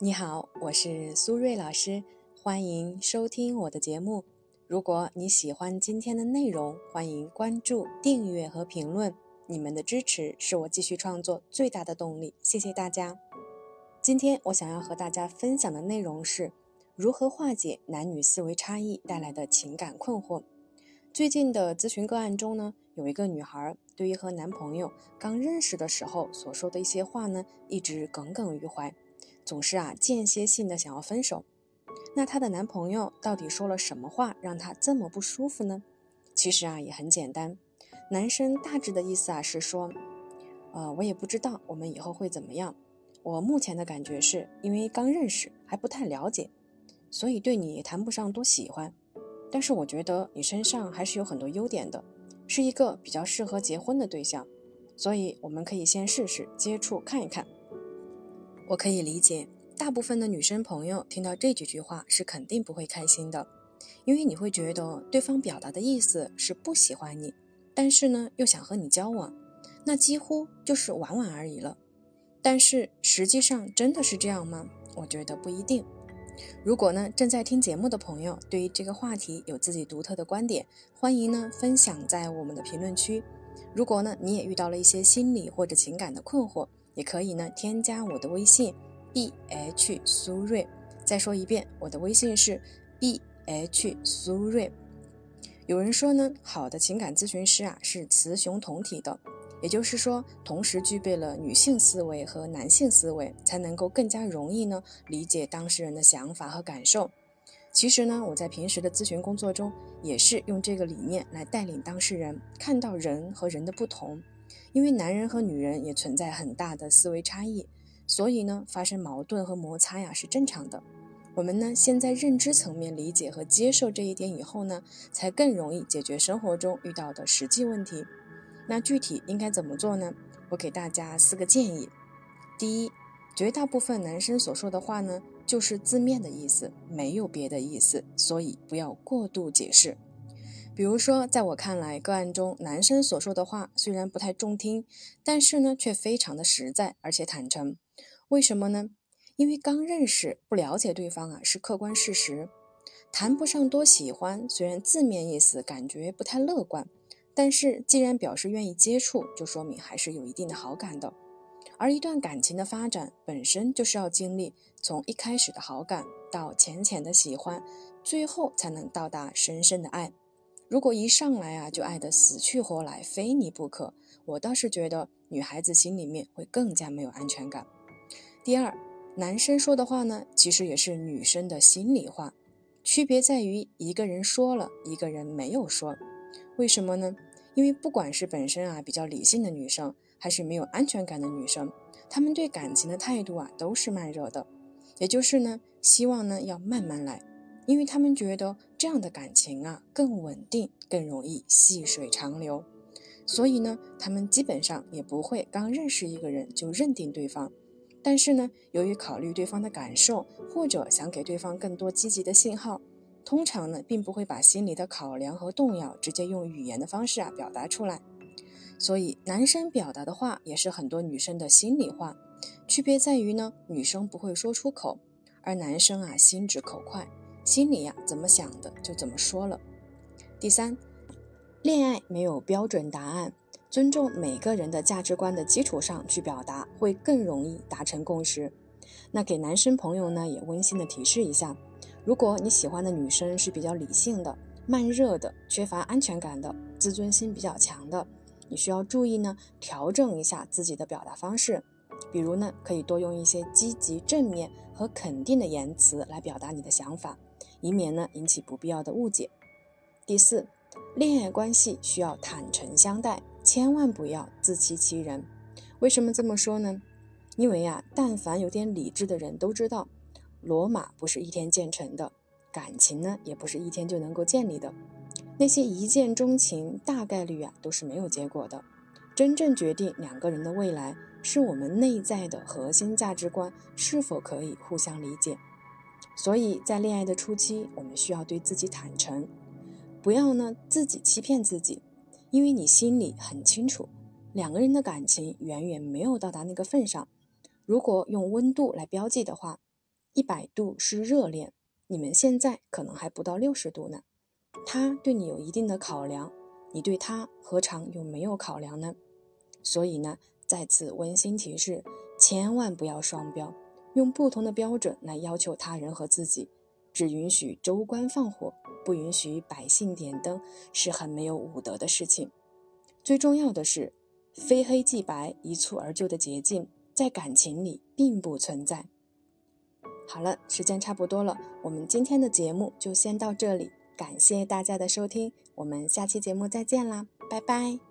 你好，我是苏瑞老师，欢迎收听我的节目。如果你喜欢今天的内容，欢迎关注、订阅和评论。你们的支持是我继续创作最大的动力，谢谢大家。今天我想要和大家分享的内容是如何化解男女思维差异带来的情感困惑。最近的咨询个案中呢，有一个女孩对于和男朋友刚认识的时候所说的一些话呢，一直耿耿于怀，总是啊间歇性的想要分手。那她的男朋友到底说了什么话让她这么不舒服呢？其实啊也很简单。男生大致的意思啊是说，呃，我也不知道我们以后会怎么样。我目前的感觉是因为刚认识还不太了解，所以对你谈不上多喜欢。但是我觉得你身上还是有很多优点的，是一个比较适合结婚的对象。所以我们可以先试试接触看一看。我可以理解，大部分的女生朋友听到这几句话是肯定不会开心的，因为你会觉得对方表达的意思是不喜欢你。但是呢，又想和你交往，那几乎就是玩玩而已了。但是实际上真的是这样吗？我觉得不一定。如果呢，正在听节目的朋友对于这个话题有自己独特的观点，欢迎呢分享在我们的评论区。如果呢，你也遇到了一些心理或者情感的困惑，也可以呢添加我的微信 b h 苏瑞。再说一遍，我的微信是 b h 苏瑞。有人说呢，好的情感咨询师啊是雌雄同体的，也就是说，同时具备了女性思维和男性思维，才能够更加容易呢理解当事人的想法和感受。其实呢，我在平时的咨询工作中也是用这个理念来带领当事人看到人和人的不同，因为男人和女人也存在很大的思维差异，所以呢，发生矛盾和摩擦呀是正常的。我们呢，先在认知层面理解和接受这一点以后呢，才更容易解决生活中遇到的实际问题。那具体应该怎么做呢？我给大家四个建议。第一，绝大部分男生所说的话呢，就是字面的意思，没有别的意思，所以不要过度解释。比如说，在我看来，个案中男生所说的话虽然不太中听，但是呢，却非常的实在而且坦诚。为什么呢？因为刚认识不了解对方啊，是客观事实，谈不上多喜欢。虽然字面意思感觉不太乐观，但是既然表示愿意接触，就说明还是有一定的好感的。而一段感情的发展本身就是要经历从一开始的好感到浅浅的喜欢，最后才能到达深深的爱。如果一上来啊就爱得死去活来，非你不可，我倒是觉得女孩子心里面会更加没有安全感。第二。男生说的话呢，其实也是女生的心里话，区别在于一个人说了，一个人没有说。为什么呢？因为不管是本身啊比较理性的女生，还是没有安全感的女生，她们对感情的态度啊都是慢热的，也就是呢，希望呢要慢慢来，因为她们觉得这样的感情啊更稳定，更容易细水长流。所以呢，他们基本上也不会刚认识一个人就认定对方。但是呢，由于考虑对方的感受，或者想给对方更多积极的信号，通常呢，并不会把心里的考量和动摇直接用语言的方式啊表达出来。所以，男生表达的话也是很多女生的心里话，区别在于呢，女生不会说出口，而男生啊心直口快，心里呀怎么想的就怎么说了。第三，恋爱没有标准答案。尊重每个人的价值观的基础上去表达，会更容易达成共识。那给男生朋友呢，也温馨的提示一下：如果你喜欢的女生是比较理性的、慢热的、缺乏安全感的、自尊心比较强的，你需要注意呢，调整一下自己的表达方式。比如呢，可以多用一些积极、正面和肯定的言辞来表达你的想法，以免呢引起不必要的误解。第四，恋爱关系需要坦诚相待。千万不要自欺欺人。为什么这么说呢？因为呀，但凡有点理智的人都知道，罗马不是一天建成的，感情呢也不是一天就能够建立的。那些一见钟情，大概率啊都是没有结果的。真正决定两个人的未来，是我们内在的核心价值观是否可以互相理解。所以在恋爱的初期，我们需要对自己坦诚，不要呢自己欺骗自己。因为你心里很清楚，两个人的感情远远没有到达那个份上。如果用温度来标记的话，一百度是热恋，你们现在可能还不到六十度呢。他对你有一定的考量，你对他何尝又没有考量呢？所以呢，再次温馨提示，千万不要双标，用不同的标准来要求他人和自己，只允许州官放火，不允许百姓点灯，是很没有武德的事情。最重要的是，非黑即白、一蹴而就的捷径，在感情里并不存在。好了，时间差不多了，我们今天的节目就先到这里，感谢大家的收听，我们下期节目再见啦，拜拜。